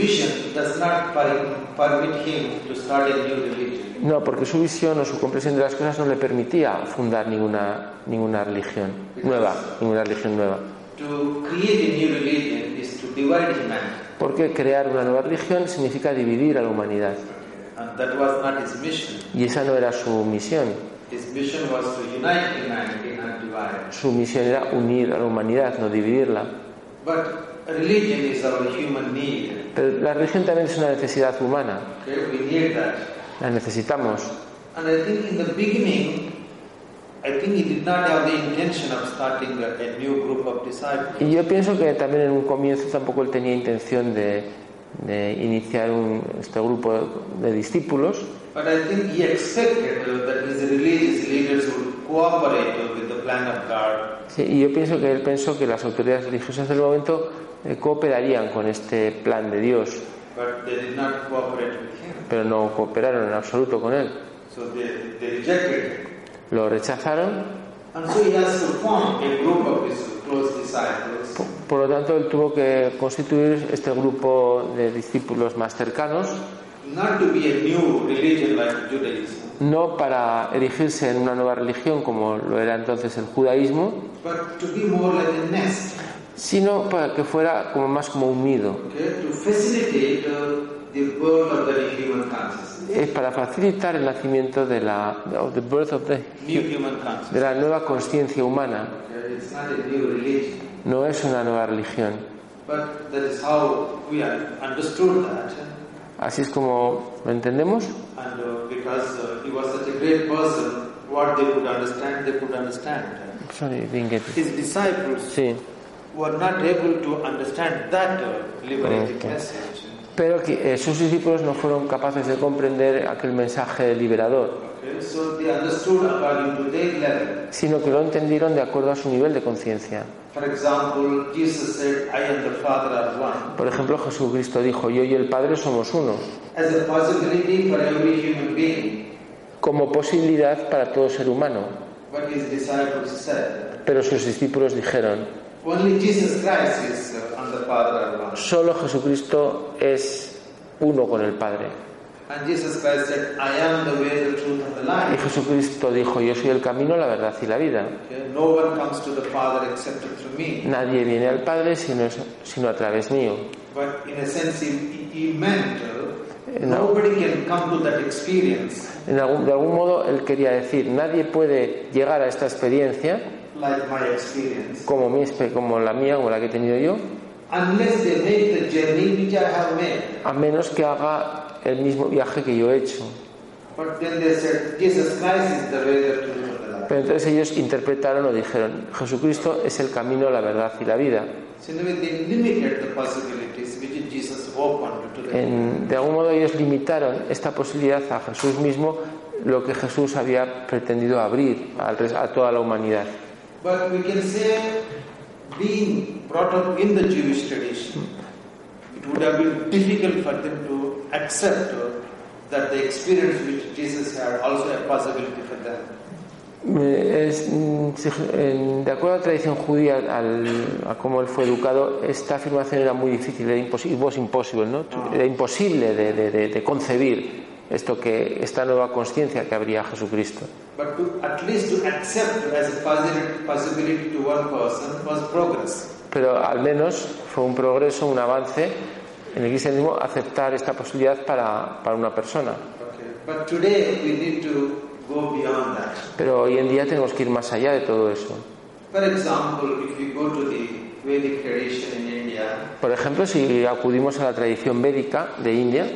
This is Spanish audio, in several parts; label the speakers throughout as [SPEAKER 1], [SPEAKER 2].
[SPEAKER 1] Vision does not per- permit him to start a new religion.
[SPEAKER 2] No, porque su visión o su comprensión de las cosas no le permitía fundar ninguna, ninguna religión nueva, ninguna religión nueva.
[SPEAKER 1] To create a new religion is to divide humanity,
[SPEAKER 2] Porque crear una nueva religión significa dividir a la humanidad.
[SPEAKER 1] and that was not his mission.
[SPEAKER 2] Y esa no era su misión.
[SPEAKER 1] His mission was to unite humanity, not divide.
[SPEAKER 2] Su misión era unir a la humanidad, no dividirla.
[SPEAKER 1] But religion is our human need.
[SPEAKER 2] Pero la religión también es una necesidad humana. La necesitamos.
[SPEAKER 1] And I think in the beginning, I think he did not have the intention of starting a, a new group of disciples.
[SPEAKER 2] Y yo pienso que también en un comienzo tampoco él tenía intención de, de iniciar un- este grupo de discípulos,
[SPEAKER 1] But I think he expected that his religious leaders would cooperate with the plan of God.
[SPEAKER 2] Sí, y yo pienso que él pensó que las autoridades religiosas del momento cooperarían con este plan de Dios, pero no cooperaron en absoluto con él.
[SPEAKER 1] So they, they rejected him.
[SPEAKER 2] Lo rechazaron, por, lo tanto él tuvo que constituir este grupo de discípulos más cercanos, no para erigirse en una nueva religión como lo era entonces el judaísmo, sino para que fuera como más como un nido,
[SPEAKER 1] okay,
[SPEAKER 2] es para facilitar el nacimiento de la of the birth of the-
[SPEAKER 1] new human consciousness.
[SPEAKER 2] de la nueva conciencia humana.
[SPEAKER 1] Okay,
[SPEAKER 2] No es una nueva religión.
[SPEAKER 1] but that is how we understood that.
[SPEAKER 2] Así es como lo entendemos.
[SPEAKER 1] And uh, because uh, he was such a great person, what they could understand, they could understand.
[SPEAKER 2] Sorry, didn't get it.
[SPEAKER 1] His disciples
[SPEAKER 2] Sí,
[SPEAKER 1] were not able to understand that liberating
[SPEAKER 2] Okay.
[SPEAKER 1] message.
[SPEAKER 2] pero que, eh, sus discípulos no fueron capaces de comprender aquel mensaje liberador,
[SPEAKER 1] Okay, so they understood according to their level.
[SPEAKER 2] sino que lo entendieron de acuerdo a su nivel de conciencia.
[SPEAKER 1] For example, Jesus said, I and the Father are one.
[SPEAKER 2] Por ejemplo, Jesucristo dijo, yo y el Padre somos uno,
[SPEAKER 1] As a possibility for every human being.
[SPEAKER 2] como posibilidad para todo ser humano.
[SPEAKER 1] But his disciples said,
[SPEAKER 2] Pero sus discípulos dijeron,
[SPEAKER 1] only Jesus Christ is uh,
[SPEAKER 2] solo Jesucristo es uno con el Padre.
[SPEAKER 1] And Jesus Christ said, I am the way, the truth, and the
[SPEAKER 2] Y
[SPEAKER 1] life.
[SPEAKER 2] Jesucristo dijo, yo soy el camino, la verdad y la vida.
[SPEAKER 1] Okay, No one comes to the Father except through me.
[SPEAKER 2] Nadie viene al Padre sino, sino a través mío.
[SPEAKER 1] But in a sense, he, he meant
[SPEAKER 2] No.
[SPEAKER 1] nobody can come to that experience
[SPEAKER 2] En algún- de algún modo él quería decir, nadie puede llegar a esta experiencia
[SPEAKER 1] like my experience
[SPEAKER 2] como, mi, como la mía, como la que he tenido yo,
[SPEAKER 1] unless they make the journey which I have made.
[SPEAKER 2] a menos que haga el mismo viaje que yo he hecho.
[SPEAKER 1] But then they said, Jesus Christ is the way, the and the life.
[SPEAKER 2] Pero entonces ellos interpretaron o dijeron, Jesucristo es el camino, la verdad y la vida.
[SPEAKER 1] So they limited the possibilities which Jesus opened to them.
[SPEAKER 2] En- de algún modo ellos limitaron esta posibilidad a Jesús mismo, lo que Jesús había pretendido abrir a toda la humanidad.
[SPEAKER 1] But we can say, being brought up in the Jewish tradition, it would have been difficult for them to accept that the experience which Jesus had also a possibility for them.
[SPEAKER 2] Es, mm, de acuerdo a la tradición judía, al- a cómo él fue educado, esta afirmación era muy difícil, era imposible, ¿no? Era imposible de, de- de- de concebir esto que esta nueva conciencia que habría Jesucristo. Pero al menos fue un progreso, un avance en el cristianismo aceptar esta posibilidad para, para una persona.
[SPEAKER 1] Okay. But today we need to go beyond that.
[SPEAKER 2] Pero hoy en día tenemos que ir más allá de todo eso.
[SPEAKER 1] For example, if we go to the Vedic tradition in
[SPEAKER 2] Por ejemplo, si acudimos a la tradición védica de India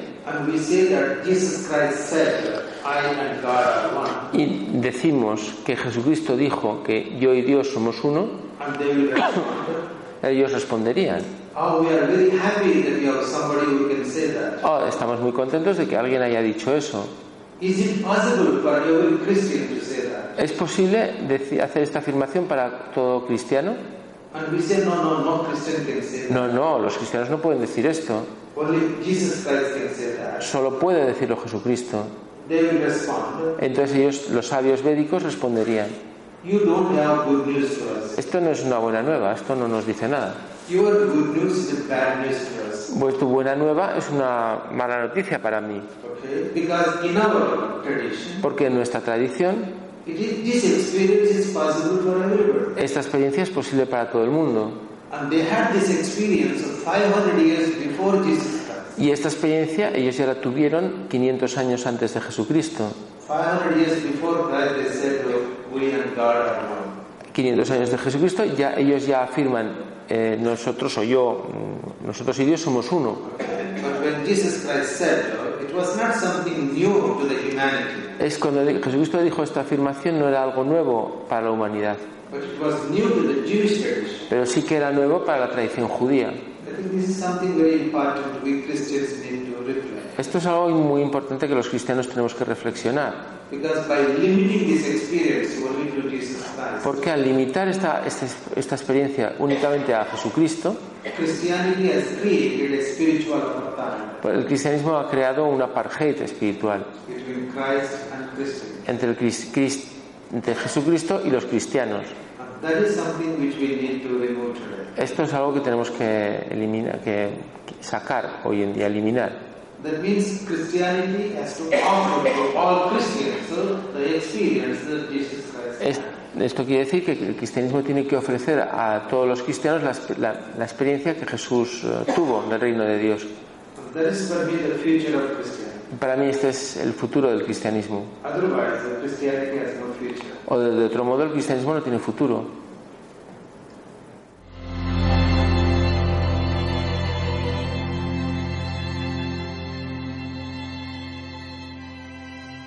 [SPEAKER 2] y decimos que Jesucristo dijo que yo y Dios somos uno, ellos responderían,
[SPEAKER 1] Oh,
[SPEAKER 2] oh, estamos muy contentos de que alguien haya dicho eso. ¿Es posible hacer esta afirmación para todo cristiano?
[SPEAKER 1] And we say, no, no, no Christian can say that.
[SPEAKER 2] No, no, los cristianos no pueden decir esto.
[SPEAKER 1] Only Jesus Christ can say that.
[SPEAKER 2] Solo puede decirlo Jesucristo.
[SPEAKER 1] They will respond,
[SPEAKER 2] Entonces ellos, los sabios védicos, responderían,
[SPEAKER 1] You don't have good news to us.
[SPEAKER 2] esto no es una buena nueva, esto no nos dice nada.
[SPEAKER 1] Your good news is bad news to us.
[SPEAKER 2] Pues tu buena nueva es una mala noticia para mí,
[SPEAKER 1] Okay? Because in our tradition,
[SPEAKER 2] porque en nuestra tradición
[SPEAKER 1] it is, this experience is possible for everybody.
[SPEAKER 2] esta experiencia es posible para todo el mundo.
[SPEAKER 1] And they had this experience of 500 years before Jesus Christ.
[SPEAKER 2] Y esta experiencia ellos ya la tuvieron 500 años antes de Jesucristo.
[SPEAKER 1] 500 years before Christ, they said, "Look, we and God are one.
[SPEAKER 2] 500 años de Jesucristo, ya ellos ya afirman, eh, nosotros o yo, mm, nosotros y Dios somos uno. Es cuando Jesucristo dijo esta afirmación no era algo nuevo para la humanidad, pero sí que era nuevo para la tradición judía. Esto es algo muy importante que los cristianos tenemos que reflexionar,
[SPEAKER 1] Christ,
[SPEAKER 2] porque al limitar esta, esta, esta experiencia únicamente a Jesucristo, pues el cristianismo ha creado un apartheid espiritual
[SPEAKER 1] Christ
[SPEAKER 2] entre, el cris- cris- entre Jesucristo y los cristianos. Esto es algo que tenemos que eliminar, que que sacar hoy en día, eliminar.
[SPEAKER 1] That means Christianity has to offer to all
[SPEAKER 2] esto quiere decir que el cristianismo tiene que ofrecer a todos los cristianos la, exp- la- la experiencia que Jesús eh, tuvo del reino de Dios. Para mí este es el futuro del cristianismo. O de, de otro modo el cristianismo no tiene futuro.